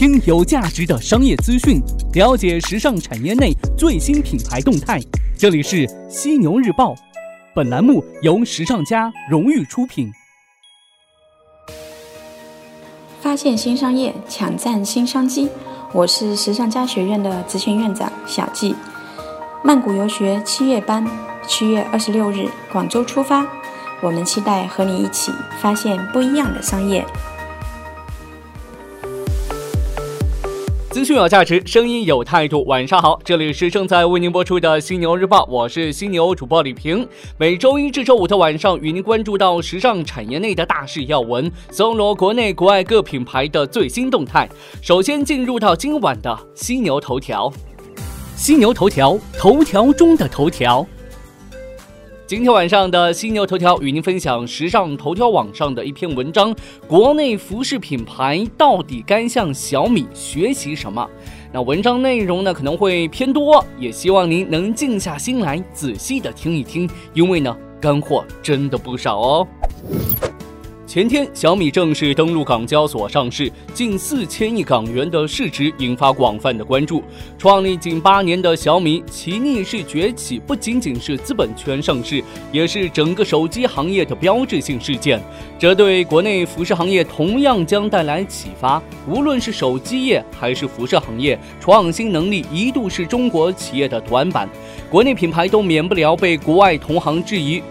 听有价值的商业资讯，了解时尚产业内最新品牌动态。这里是犀牛日报，本栏目由时尚家荣誉出品。发现新商业，抢占新商机。我是时尚家学院的执行院长小季。曼谷游学七月班，七月二十六日广州出发。我们期待和你一起发现不一样的商业。资讯有价值，声音有态度。晚上好，这里是正在为您播出的《犀牛日报》，我是犀牛主播李平。每周一至周五的晚上，与您关注到时尚产业内的大事要闻，搜罗国内国外各品牌的最新动态。首先进入到今晚的犀牛头条，犀牛头条，头条中的头条。今天晚上的犀牛头条与您分享时尚头条网上的一篇文章：国内服饰品牌到底该向小米学习什么？那文章内容呢可能会偏多，也希望您能静下心来仔细的听一听，因为呢干货真的不少哦。前天，小米正式登陆港交所上市，近四千亿港元的市值引发广泛的关注。创立仅八年的小米，其逆势崛起不仅仅是资本圈上市，也是整个手机行业的标志性事件。这对国内服饰行业同样将带来启发。无论是手机业还是服饰行业，创新能力一度是中国企业的短板，国内品牌都免不了被国外同行质疑。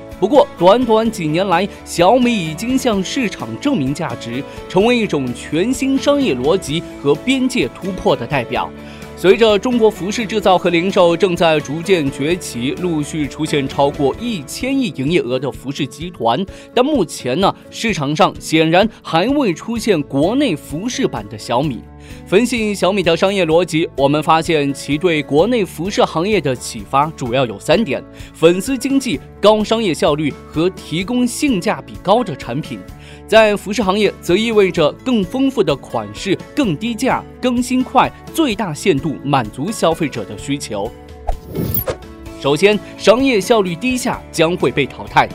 短短几年来，小米已经向市场证明价值，成为一种全新商业逻辑和边界突破的代表。随着中国服饰制造和零售正在逐渐崛起，陆续出现超过一千亿营业额的服饰集团，但目前呢，市场上显然还未出现国内服饰版的小米。分析小米的商业逻辑，我们发现其对国内服饰行业的启发主要有三点：粉丝经济、高商业效率和提供性价比高的产品。在服饰行业，则意味着更丰富的款式、更低价、更新快、最大限度满足消费者的需求。首先，商业效率低下将会被淘汰。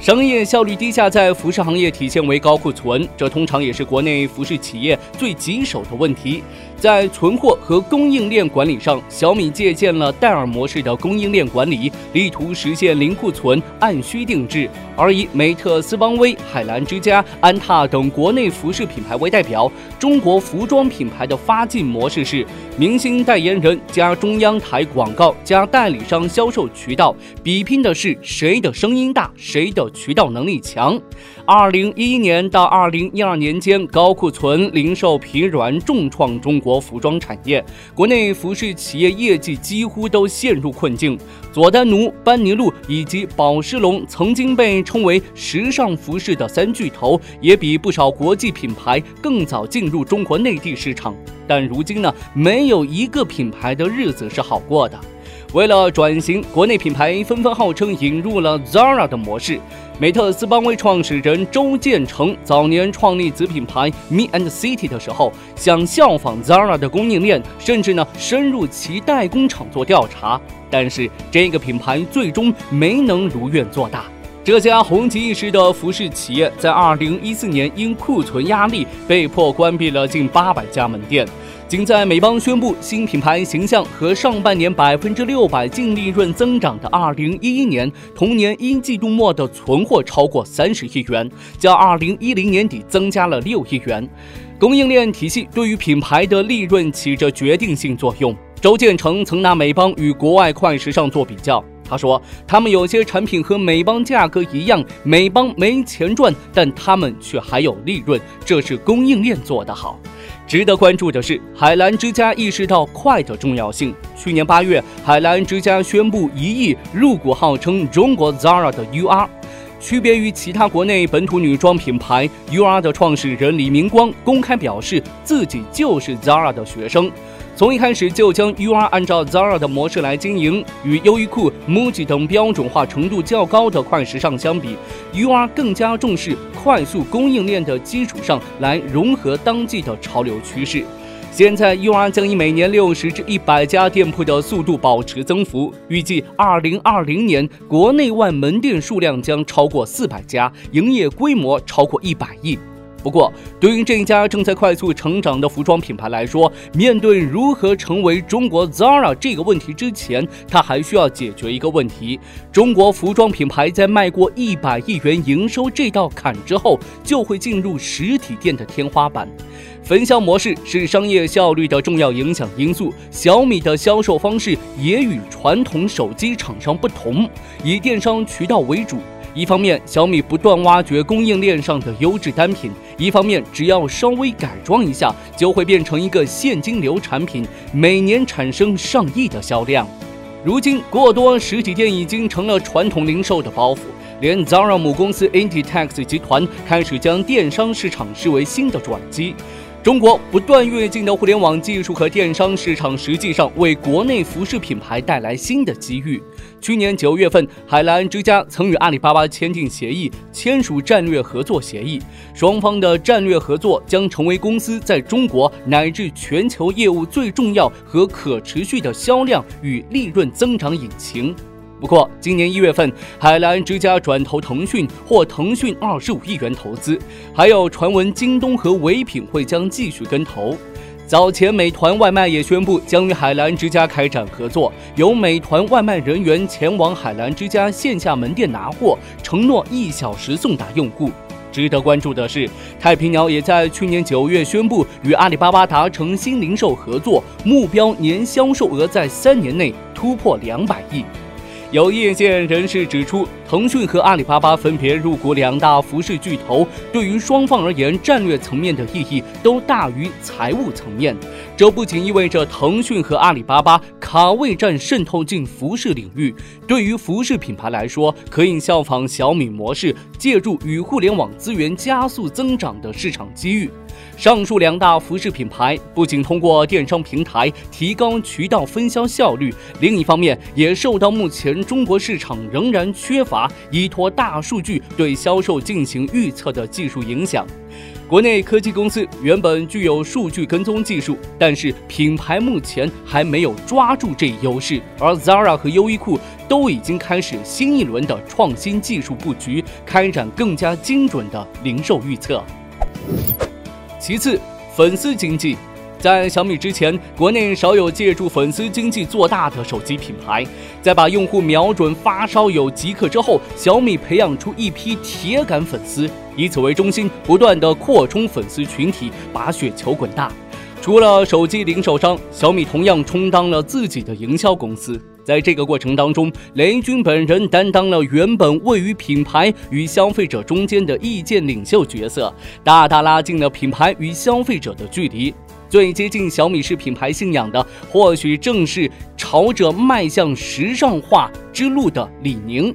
商业效率低下在服饰行业体现为高库存，这通常也是国内服饰企业最棘手的问题。在存货和供应链管理上，小米借鉴了戴尔模式的供应链管理，力图实现零库存、按需定制。而以美特斯邦威、海澜之家、安踏等国内服饰品牌为代表，中国服装品牌的发进模式是明星代言人加中央台广告加代理商销售渠道，比拼的是谁的声音大，谁的渠道能力强。二零一一年到二零一二年间，高库存、零售疲软重创中国。服装产业，国内服饰企业业绩几乎都陷入困境。佐丹奴、班尼路以及宝诗龙曾经被称为时尚服饰的三巨头，也比不少国际品牌更早进入中国内地市场。但如今呢，没有一个品牌的日子是好过的。为了转型，国内品牌纷纷号称引入了 Zara 的模式。美特斯邦威创始人周建成早年创立子品牌 Me and City 的时候，想效仿 Zara 的供应链，甚至呢深入其代工厂做调查。但是这个品牌最终没能如愿做大。这家红极一时的服饰企业在2014年因库存压力，被迫关闭了近800家门店。仅在美邦宣布新品牌形象和上半年百分之六百净利润增长的二零一一年，同年一季度末的存货超过三十亿元，较二零一零年底增加了六亿元。供应链体系对于品牌的利润起着决定性作用。周建成曾拿美邦与国外快时尚做比较。他说：“他们有些产品和美邦价格一样，美邦没钱赚，但他们却还有利润，这是供应链做得好。”值得关注的是，海澜之家意识到快的重要性。去年八月，海澜之家宣布一亿入股号称中国 Zara 的 UR。区别于其他国内本土女装品牌，UR 的创始人李明光公开表示自己就是 Zara 的学生。从一开始就将 UR 按照 Zara 的模式来经营，与优衣库、MUJI 等标准化程度较高的快时尚相比，UR 更加重视快速供应链的基础上来融合当季的潮流趋势。现在，UR 将以每年六十至一百家店铺的速度保持增幅，预计二零二零年国内外门店数量将超过四百家，营业规模超过一百亿。不过，对于这一家正在快速成长的服装品牌来说，面对如何成为中国 Zara 这个问题之前，他还需要解决一个问题：中国服装品牌在迈过一百亿元营收这道坎之后，就会进入实体店的天花板。分销模式是商业效率的重要影响因素。小米的销售方式也与传统手机厂商不同，以电商渠道为主。一方面，小米不断挖掘供应链上的优质单品；一方面，只要稍微改装一下，就会变成一个现金流产品，每年产生上亿的销量。如今，过多实体店已经成了传统零售的包袱，连 Zara 母公司 Inditex 集团开始将电商市场视为新的转机。中国不断跃进的互联网技术和电商市场，实际上为国内服饰品牌带来新的机遇。去年九月份，海澜之家曾与阿里巴巴签订协议，签署战略合作协议。双方的战略合作将成为公司在中国乃至全球业务最重要和可持续的销量与利润增长引擎。不过，今年一月份，海澜之家转投腾讯，获腾讯二十五亿元投资，还有传闻京东和唯品会将继续跟投。早前，美团外卖也宣布将与海澜之家开展合作，由美团外卖人员前往海澜之家线下门店拿货，承诺一小时送达用户。值得关注的是，太平鸟也在去年九月宣布与阿里巴巴达成新零售合作，目标年销售额在三年内突破两百亿。有业界人士指出，腾讯和阿里巴巴分别入股两大服饰巨头，对于双方而言，战略层面的意义都大于财务层面。这不仅意味着腾讯和阿里巴巴卡位战渗透进服饰领域，对于服饰品牌来说，可以效仿小米模式，借助与互联网资源加速增长的市场机遇。上述两大服饰品牌不仅通过电商平台提高渠道分销效率，另一方面也受到目前中国市场仍然缺乏依托大数据对销售进行预测的技术影响。国内科技公司原本具有数据跟踪技术，但是品牌目前还没有抓住这一优势，而 Zara 和优衣库都已经开始新一轮的创新技术布局，开展更加精准的零售预测。其次，粉丝经济，在小米之前，国内少有借助粉丝经济做大的手机品牌。在把用户瞄准发烧友即可之后，小米培养出一批铁杆粉丝，以此为中心，不断的扩充粉丝群体，把雪球滚大。除了手机零售商，小米同样充当了自己的营销公司。在这个过程当中，雷军本人担当了原本位于品牌与消费者中间的意见领袖角色，大大拉近了品牌与消费者的距离。最接近小米式品牌信仰的，或许正是朝着迈向时尚化之路的李宁。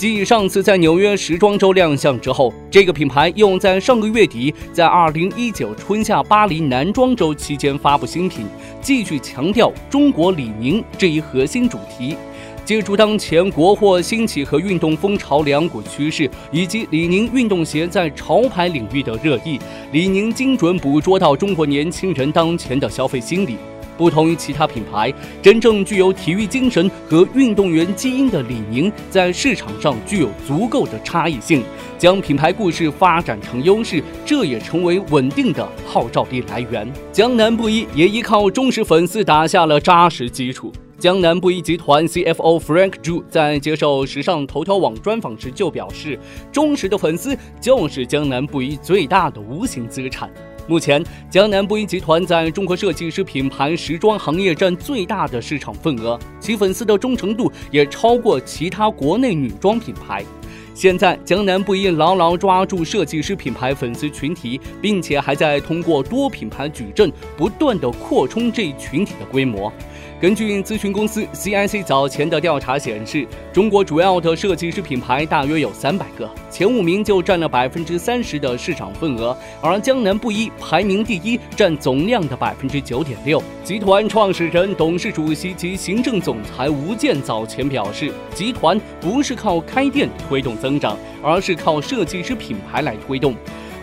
继上次在纽约时装周亮相之后，这个品牌又在上个月底在二零一九春夏巴黎男装周期间发布新品，继续强调中国李宁这一核心主题。借助当前国货兴起和运动风潮两股趋势，以及李宁运动鞋在潮牌领域的热议，李宁精准捕捉到中国年轻人当前的消费心理。不同于其他品牌，真正具有体育精神和运动员基因的李宁，在市场上具有足够的差异性，将品牌故事发展成优势，这也成为稳定的号召力来源。江南布衣也依靠忠实粉丝打下了扎实基础。江南布衣集团 CFO Frank Zhu 在接受时尚头条网专访时就表示，忠实的粉丝就是江南布衣最大的无形资产。目前，江南布衣集团在中国设计师品牌时装行业占最大的市场份额，其粉丝的忠诚度也超过其他国内女装品牌。现在，江南布衣牢牢抓住设计师品牌粉丝群体，并且还在通过多品牌矩阵不断的扩充这一群体的规模。根据咨询公司 CIC 早前的调查显示，中国主要的设计师品牌大约有三百个，前五名就占了百分之三十的市场份额，而江南布衣排名第一，占总量的百分之九点六。集团创始人、董事主席及行政总裁吴健早前表示，集团不是靠开店推动增长，而是靠设计师品牌来推动。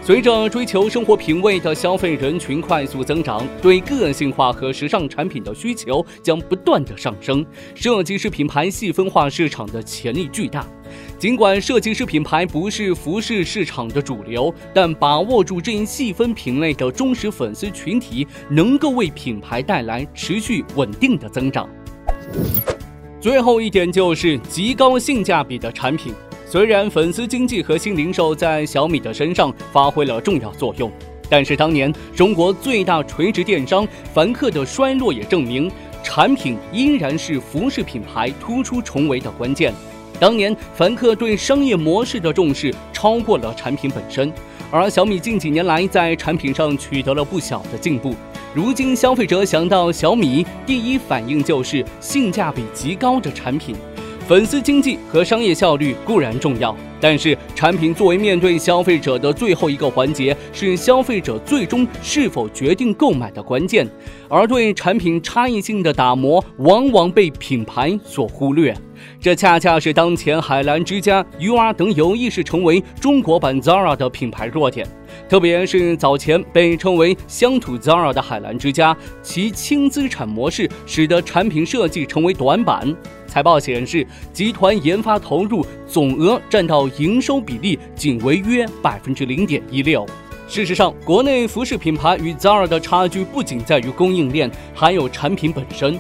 随着追求生活品味的消费人群快速增长，对个性化和时尚产品的需求将不断的上升。设计师品牌细分化市场的潜力巨大。尽管设计师品牌不是服饰市场的主流，但把握住这一细分品类的忠实粉丝群体，能够为品牌带来持续稳定的增长。最后一点就是极高性价比的产品。虽然粉丝经济和新零售在小米的身上发挥了重要作用，但是当年中国最大垂直电商凡客的衰落也证明，产品依然是服饰品牌突出重围的关键。当年凡客对商业模式的重视超过了产品本身，而小米近几年来在产品上取得了不小的进步。如今消费者想到小米，第一反应就是性价比极高的产品。粉丝经济和商业效率固然重要，但是产品作为面对消费者的最后一个环节，是消费者最终是否决定购买的关键。而对产品差异性的打磨，往往被品牌所忽略。这恰恰是当前海澜之家、UR 等有意识成为中国版 Zara 的品牌弱点。特别是早前被称为乡土 Zara 的海澜之家，其轻资产模式使得产品设计成为短板。财报显示，集团研发投入总额占到营收比例仅为约百分之零点一六。事实上，国内服饰品牌与 Zara 的差距不仅在于供应链，还有产品本身。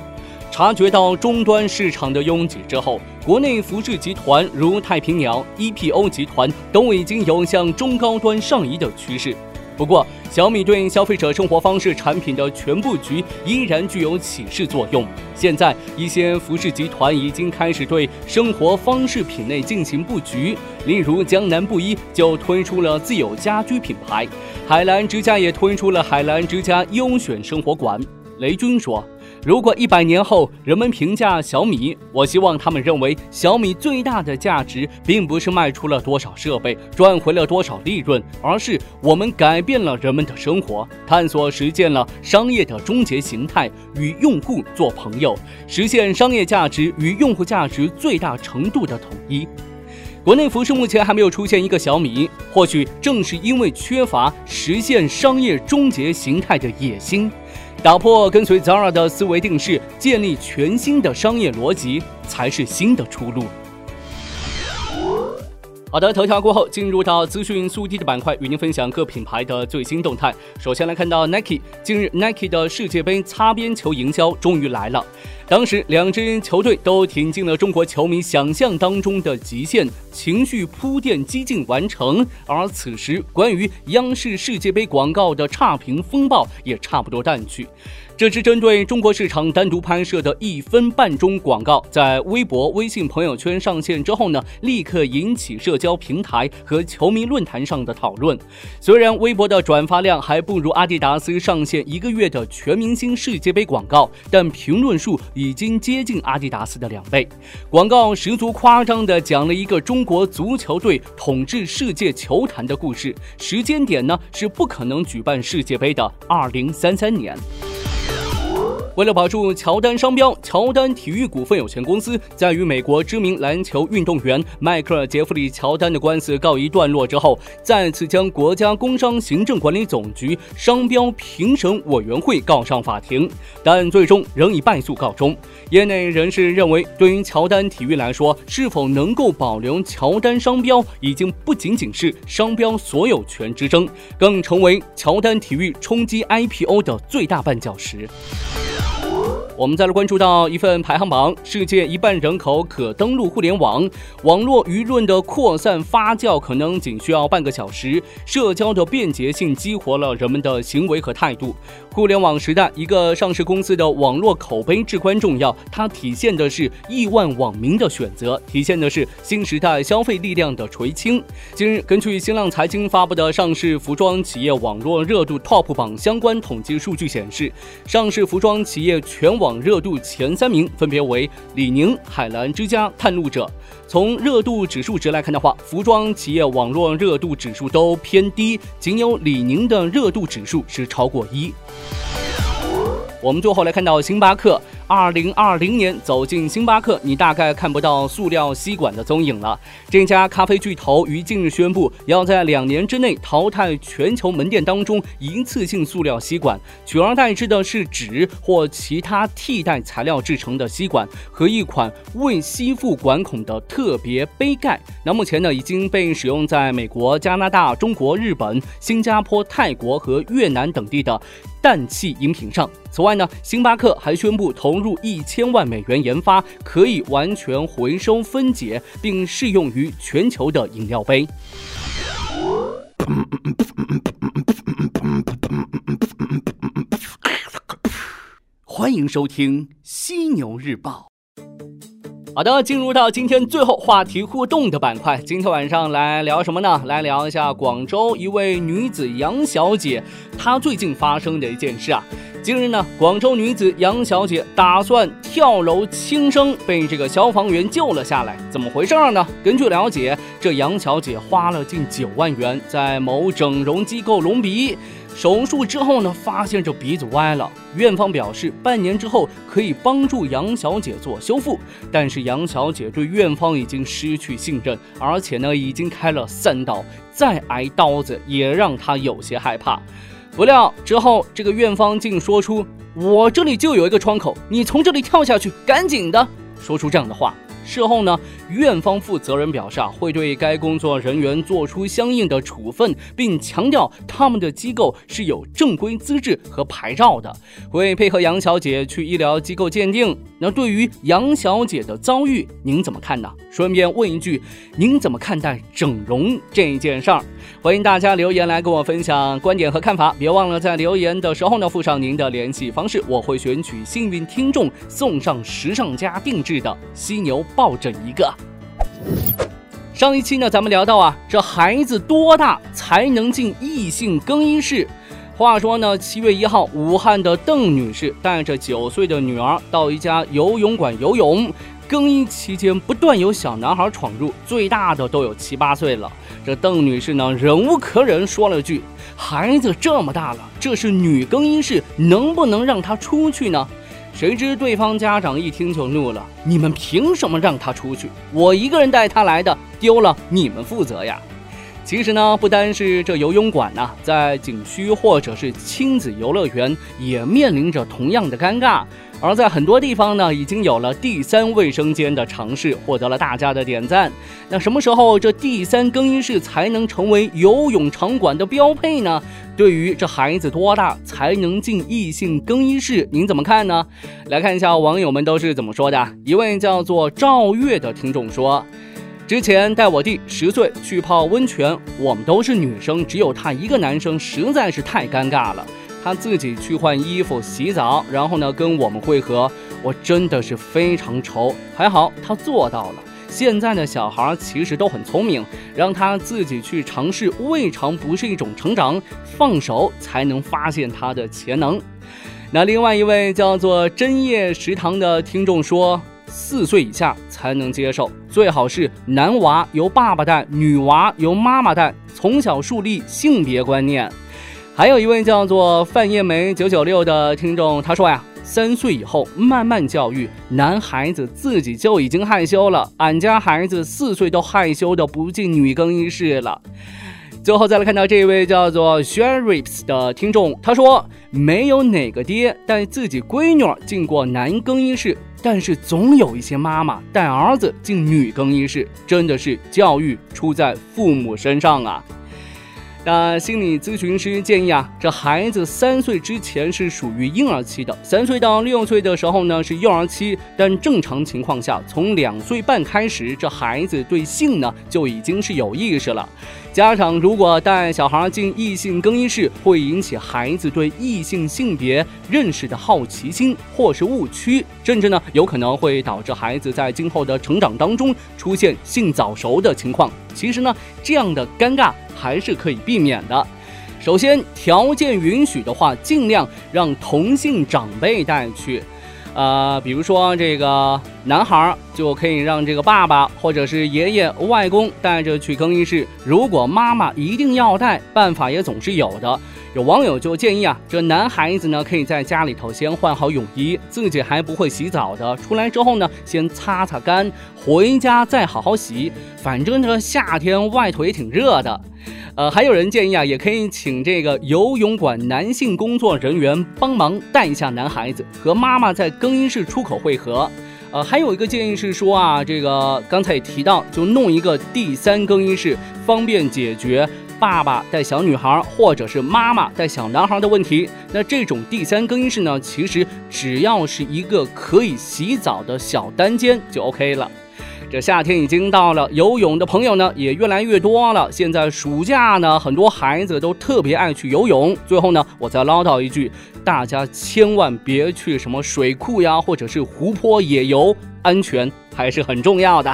察觉到终端市场的拥挤之后，国内服饰集团如太平鸟、EPO 集团都已经有向中高端上移的趋势。不过，小米对消费者生活方式产品的全布局依然具有启示作用。现在，一些服饰集团已经开始对生活方式品类进行布局，例如江南布衣就推出了自有家居品牌，海澜之家也推出了海澜之家优选生活馆。雷军说。如果一百年后人们评价小米，我希望他们认为小米最大的价值，并不是卖出了多少设备，赚回了多少利润，而是我们改变了人们的生活，探索实现了商业的终结形态，与用户做朋友，实现商业价值与用户价值最大程度的统一。国内服饰目前还没有出现一个小米，或许正是因为缺乏实现商业终结形态的野心。打破跟随 Zara 的思维定式，建立全新的商业逻辑，才是新的出路。好的，头条过后，进入到资讯速递的板块，与您分享各品牌的最新动态。首先来看到 Nike，近日 Nike 的世界杯擦边球营销终于来了。当时，两支球队都挺进了中国球迷想象当中的极限，情绪铺垫激进完成。而此时，关于央视世界杯广告的差评风暴也差不多淡去。这支针对中国市场单独拍摄的一分半钟广告，在微博、微信朋友圈上线之后呢，立刻引起社交平台和球迷论坛上的讨论。虽然微博的转发量还不如阿迪达斯上线一个月的全明星世界杯广告，但评论数已经接近阿迪达斯的两倍。广告十足夸张地讲了一个中国足球队统治世界球坛的故事，时间点呢是不可能举办世界杯的二零三三年。为了保住乔丹商标，乔丹体育股份有限公司在与美国知名篮球运动员迈克尔·杰弗里·乔丹的官司告一段落之后，再次将国家工商行政管理总局商标评审委员会告上法庭，但最终仍以败诉告终。业内人士认为，对于乔丹体育来说，是否能够保留乔丹商标，已经不仅仅是商标所有权之争，更成为乔丹体育冲击 IPO 的最大绊脚石。我们再来关注到一份排行榜：世界一半人口可登录互联网，网络舆论的扩散发酵可能仅需要半个小时。社交的便捷性激活了人们的行为和态度。互联网时代，一个上市公司的网络口碑至关重要，它体现的是亿万网民的选择，体现的是新时代消费力量的垂青。近日，根据新浪财经发布的上市服装企业网络热度 TOP 榜相关统计数据显示，上市服装企业全全。网热度前三名分别为李宁、海澜之家、探路者。从热度指数值来看的话，服装企业网络热度指数都偏低，仅有李宁的热度指数是超过一。我们最后来看到星巴克。二零二零年走进星巴克，你大概看不到塑料吸管的踪影了。这家咖啡巨头于近日宣布，要在两年之内淘汰全球门店当中一次性塑料吸管，取而代之的是纸或其他替代材料制成的吸管和一款未吸附管孔的特别杯盖。那目前呢，已经被使用在美国、加拿大、中国、日本、新加坡、泰国和越南等地的。氮气饮品上。此外呢，星巴克还宣布同投入一千万美元研发可以完全回收分解并适用于全球的饮料杯。欢迎收听《犀牛日报》。好的，进入到今天最后话题互动的板块。今天晚上来聊什么呢？来聊一下广州一位女子杨小姐，她最近发生的一件事啊。近日呢，广州女子杨小姐打算跳楼轻生，被这个消防员救了下来。怎么回事呢？根据了解，这杨小姐花了近九万元在某整容机构隆鼻。手术之后呢，发现这鼻子歪了。院方表示，半年之后可以帮助杨小姐做修复。但是杨小姐对院方已经失去信任，而且呢，已经开了三刀，再挨刀子也让她有些害怕。不料之后，这个院方竟说出：“我这里就有一个窗口，你从这里跳下去，赶紧的。”说出这样的话。事后呢，院方负责人表示啊，会对该工作人员做出相应的处分，并强调他们的机构是有正规资质和牌照的，会配合杨小姐去医疗机构鉴定。那对于杨小姐的遭遇，您怎么看呢？顺便问一句，您怎么看待整容这件事儿？欢迎大家留言来跟我分享观点和看法，别忘了在留言的时候呢附上您的联系方式，我会选取幸运听众送上时尚家定制的犀牛抱枕一个。上一期呢，咱们聊到啊，这孩子多大才能进异性更衣室？话说呢，七月一号，武汉的邓女士带着九岁的女儿到一家游泳馆游泳。更衣期间，不断有小男孩闯入，最大的都有七八岁了。这邓女士呢，忍无可忍，说了句：“孩子这么大了，这是女更衣室，能不能让他出去呢？”谁知对方家长一听就怒了：“你们凭什么让他出去？我一个人带他来的，丢了你们负责呀！”其实呢，不单是这游泳馆呢，在景区或者是亲子游乐园也面临着同样的尴尬。而在很多地方呢，已经有了第三卫生间的尝试，获得了大家的点赞。那什么时候这第三更衣室才能成为游泳场馆的标配呢？对于这孩子多大才能进异性更衣室，您怎么看呢？来看一下网友们都是怎么说的。一位叫做赵月的听众说：“之前带我弟十岁去泡温泉，我们都是女生，只有他一个男生，实在是太尴尬了。”他自己去换衣服、洗澡，然后呢跟我们会合，我真的是非常愁。还好他做到了。现在的小孩其实都很聪明，让他自己去尝试，未尝不是一种成长。放手才能发现他的潜能。那另外一位叫做真夜食堂的听众说，四岁以下才能接受，最好是男娃由爸爸带，女娃由妈妈带，从小树立性别观念。还有一位叫做范艳梅九九六的听众，他说呀，三岁以后慢慢教育，男孩子自己就已经害羞了。俺家孩子四岁都害羞的不进女更衣室了。最后再来看到这一位叫做 Sherrips 的听众，他说没有哪个爹带自己闺女进过男更衣室，但是总有一些妈妈带儿子进女更衣室，真的是教育出在父母身上啊。那心理咨询师建议啊，这孩子三岁之前是属于婴儿期的，三岁到六岁的时候呢是幼儿期，但正常情况下，从两岁半开始，这孩子对性呢就已经是有意识了。家长如果带小孩进异性更衣室，会引起孩子对异性性别认识的好奇心，或是误区，甚至呢有可能会导致孩子在今后的成长当中出现性早熟的情况。其实呢，这样的尴尬还是可以避免的。首先，条件允许的话，尽量让同性长辈带去。呃，比如说这个男孩就可以让这个爸爸或者是爷爷、外公带着去更衣室；如果妈妈一定要带，办法也总是有的。有网友就建议啊，这男孩子呢可以在家里头先换好泳衣，自己还不会洗澡的，出来之后呢先擦擦干，回家再好好洗。反正这夏天外头也挺热的。呃，还有人建议啊，也可以请这个游泳馆男性工作人员帮忙带一下男孩子，和妈妈在更衣室出口汇合。呃，还有一个建议是说啊，这个刚才也提到，就弄一个第三更衣室，方便解决爸爸带小女孩或者是妈妈带小男孩的问题。那这种第三更衣室呢，其实只要是一个可以洗澡的小单间就 OK 了。这夏天已经到了，游泳的朋友呢也越来越多了。现在暑假呢，很多孩子都特别爱去游泳。最后呢，我再唠叨一句，大家千万别去什么水库呀，或者是湖泊野游，安全还是很重要的。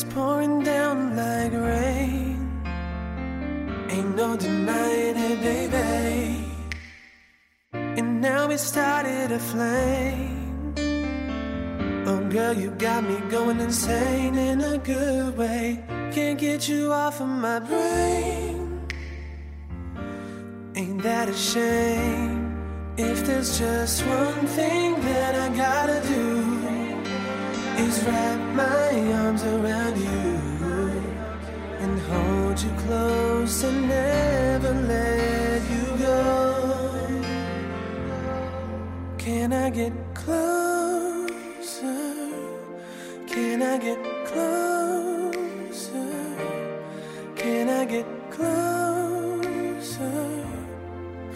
It's pouring down like rain. Ain't no denying it, baby. And now it started a flame. Oh, girl, you got me going insane in a good way. Can't get you off of my brain. Ain't that a shame? If there's just one thing that I gotta do is wrap my arms around you and hold you close and never let you go. Can I get closer? Can I get closer? Can I get closer?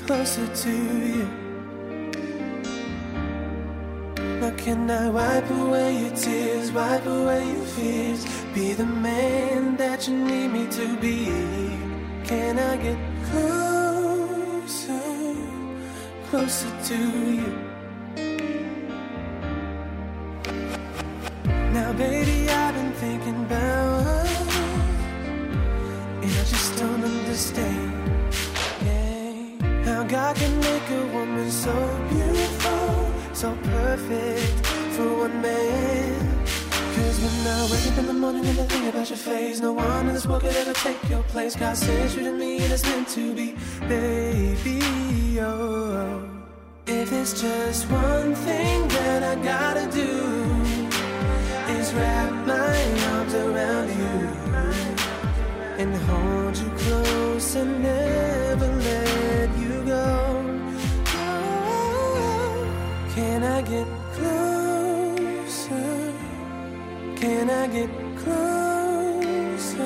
Closer to you. Can I wipe away your tears, wipe away your fears, be the man that you need me to be? Can I get closer, closer to you? Now, baby, I've been thinking about, and I just don't understand. Yeah, how God can make a woman so so perfect for one man. Cause when I wake up in the morning and I think about your face, no one in this world could ever take your place. God sent you to me and it's meant to be, baby. Oh, if there's just one thing that I gotta do, is wrap my arms around you and hold you close and never let Get closer? Can I get closer?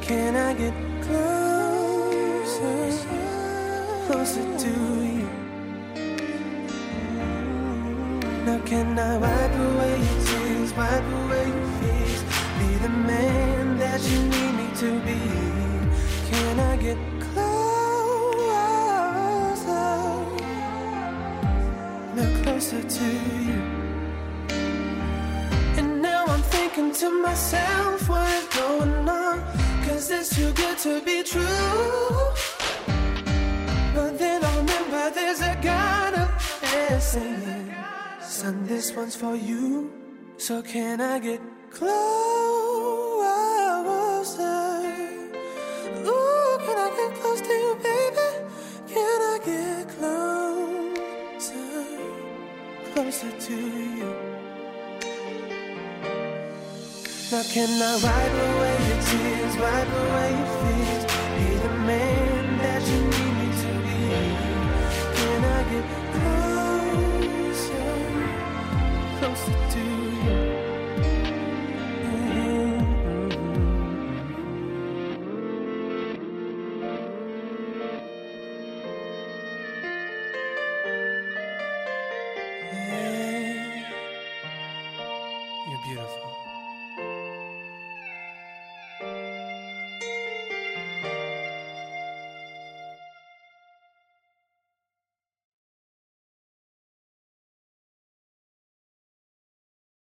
Can I get closer? Closer to you. Now can I wipe away your tears, wipe away your fears, be the man that you need me to be? Can I get closer to you. And now I'm thinking to myself, what is going on? Cause it's too good to be true. But then I remember there's a God up there Son, this one's for you. So can I get closer? Ooh, can I get close to you, baby? Can I get closer? Closer to you. Now can I wipe away your tears, wipe away your fears, be the man that you need me to be? Can I get closer, closer to you?